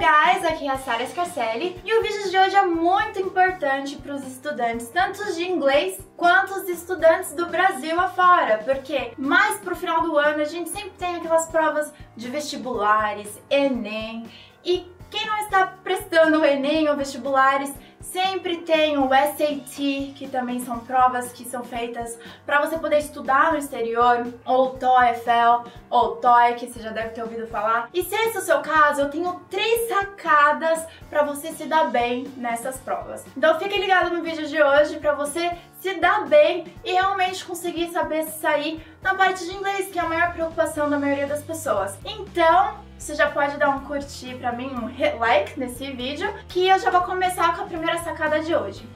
guys, aqui é a Sara Scarcelli e o vídeo de hoje é muito importante para os estudantes, tanto de inglês quanto os estudantes do Brasil afora, porque mais pro final do ano a gente sempre tem aquelas provas de vestibulares, Enem e quem não está prestando o Enem ou vestibulares Sempre tem o SAT, que também são provas que são feitas para você poder estudar no exterior, ou TOEFL, ou TOEIC, que você já deve ter ouvido falar. E se esse é o seu caso, eu tenho três sacadas para você se dar bem nessas provas. Então fique ligado no vídeo de hoje para você se dar bem e realmente conseguir saber sair na parte de inglês, que é a maior preocupação da maioria das pessoas. Então, você já pode dar um curtir pra mim, um like nesse vídeo, que eu já vou começar com a primeira sacada de hoje.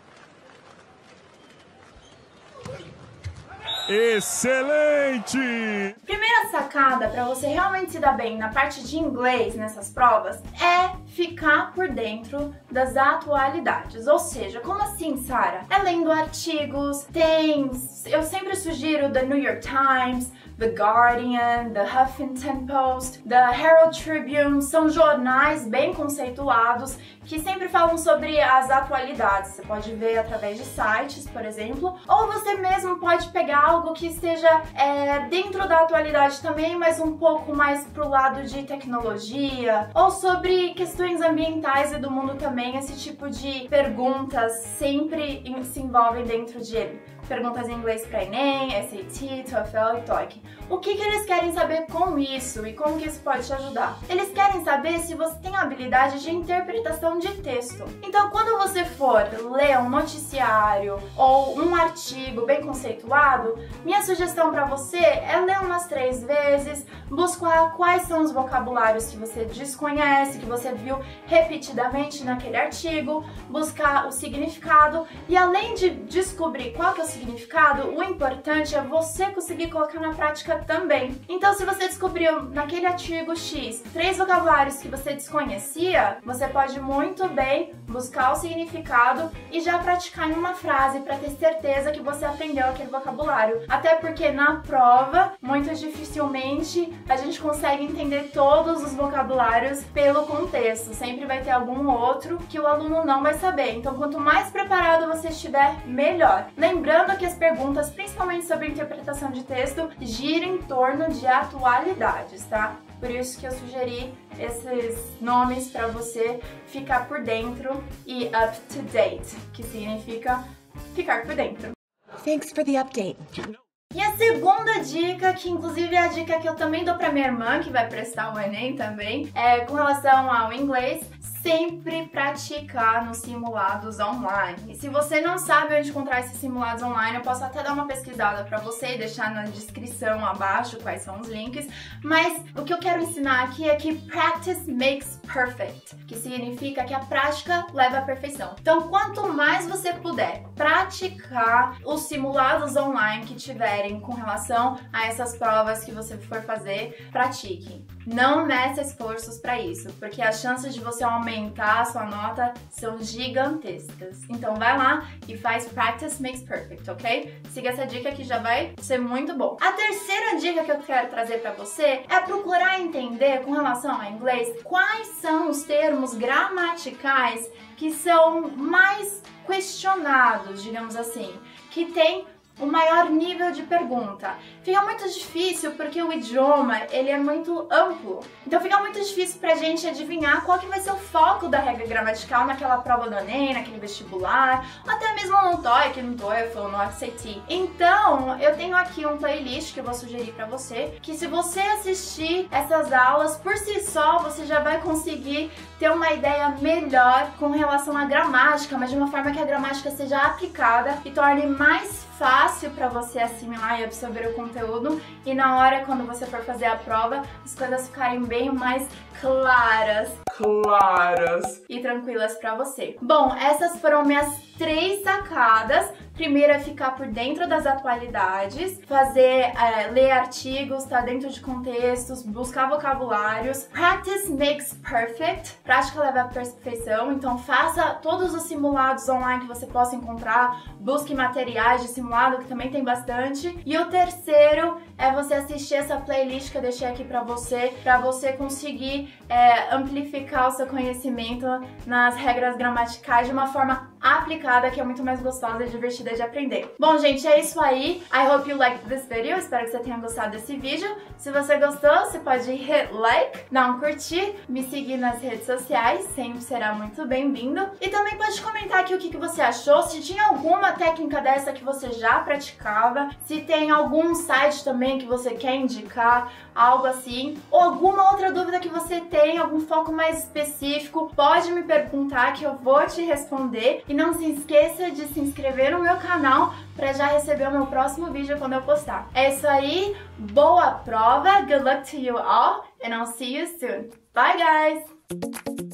Excelente! Primeira sacada para você realmente se dar bem na parte de inglês nessas provas é ficar por dentro das atualidades. Ou seja, como assim, Sara? É lendo artigos, tem. Eu sempre sugiro The New York Times, The Guardian, The Huffington Post, The Herald Tribune, são jornais bem conceituados que sempre falam sobre as atualidades. Você pode ver através de sites, por exemplo, ou você mesmo pode pegar algo que esteja é, dentro da atualidade também, mas um pouco mais pro lado de tecnologia, ou sobre questões ambientais e do mundo também. Esse tipo de perguntas sempre se envolvem dentro de ele perguntas em inglês para Enem, SAT, TOEFL e TOEIC. O que, que eles querem saber com isso e como que isso pode te ajudar? Eles querem saber se você tem habilidade de interpretação de texto. Então, quando você for ler um noticiário ou um artigo bem conceituado, minha sugestão para você é ler umas três vezes, buscar quais são os vocabulários que você desconhece, que você viu repetidamente naquele artigo, buscar o significado e além de descobrir qual que é o significado, o importante é você conseguir colocar na prática também. Então, se você descobriu naquele artigo X três vocabulários que você desconhecia, você pode muito bem buscar o significado e já praticar em uma frase para ter certeza que você aprendeu aquele vocabulário. Até porque na prova, muito dificilmente a gente consegue entender todos os vocabulários pelo contexto. Sempre vai ter algum outro que o aluno não vai saber. Então, quanto mais preparado você estiver, melhor. Lembrando que as perguntas, principalmente sobre interpretação de texto, giram em torno de atualidades, tá? Por isso que eu sugeri esses nomes para você ficar por dentro e up to date, que significa ficar por dentro. Thanks for the update. E a segunda dica, que inclusive é a dica que eu também dou para minha irmã, que vai prestar o Enem também, é com relação ao inglês, sempre praticar nos simulados online. E se você não sabe onde encontrar esses simulados online, eu posso até dar uma pesquisada para você e deixar na descrição abaixo quais são os links. Mas o que eu quero ensinar aqui é que practice makes perfect, que significa que a prática leva à perfeição. Então, quanto mais você puder praticar os simulados online que tiverem com relação a essas provas que você for fazer, pratique. Não meça esforços para isso, porque as chances de você aumentar a sua nota são gigantescas. Então vai lá e faz practice makes perfect, ok? Siga essa dica que já vai ser muito bom. A terceira dica que eu quero trazer para você é procurar entender com relação ao inglês quais são os termos gramaticais que são mais questionados, digamos assim, que tem o maior de pergunta. Fica muito difícil porque o idioma ele é muito amplo. Então fica muito difícil pra gente adivinhar qual que vai ser o foco da regra gramatical naquela prova do Enem, naquele vestibular, ou até mesmo no TOEIC, no TOEFL, no SAT. Então, eu tenho aqui um playlist que eu vou sugerir para você, que se você assistir essas aulas por si só, você já vai conseguir ter uma ideia melhor com relação à gramática, mas de uma forma que a gramática seja aplicada e torne mais fácil para você assimilar e absorver o conteúdo. E na hora quando você for fazer a prova, as coisas ficarem bem mais claras, claras. E tranquilas para você. Bom, essas foram minhas três sacadas Primeiro é ficar por dentro das atualidades, fazer, é, ler artigos, estar tá dentro de contextos, buscar vocabulários. Practice makes perfect. Prática leva à perfeição. Então faça todos os simulados online que você possa encontrar, busque materiais de simulado que também tem bastante. E o terceiro é você assistir essa playlist que eu deixei aqui para você, para você conseguir é, amplificar o seu conhecimento nas regras gramaticais de uma forma aplicada, que é muito mais gostosa e divertida de aprender. Bom, gente, é isso aí. I hope you liked this video. Espero que você tenha gostado desse vídeo. Se você gostou, você pode hit like, dar um curtir, me seguir nas redes sociais, sempre será muito bem-vindo. E também pode comentar aqui o que, que você achou, se tinha alguma técnica dessa que você já praticava, se tem algum site também que você quer indicar, algo assim, ou alguma outra dúvida que você tem, algum foco mais específico, pode me perguntar que eu vou te responder. E não se esqueça de se inscrever no meu canal para já receber o meu próximo vídeo quando eu postar. É isso aí, boa prova, good luck to you all, and I'll see you soon. Bye guys!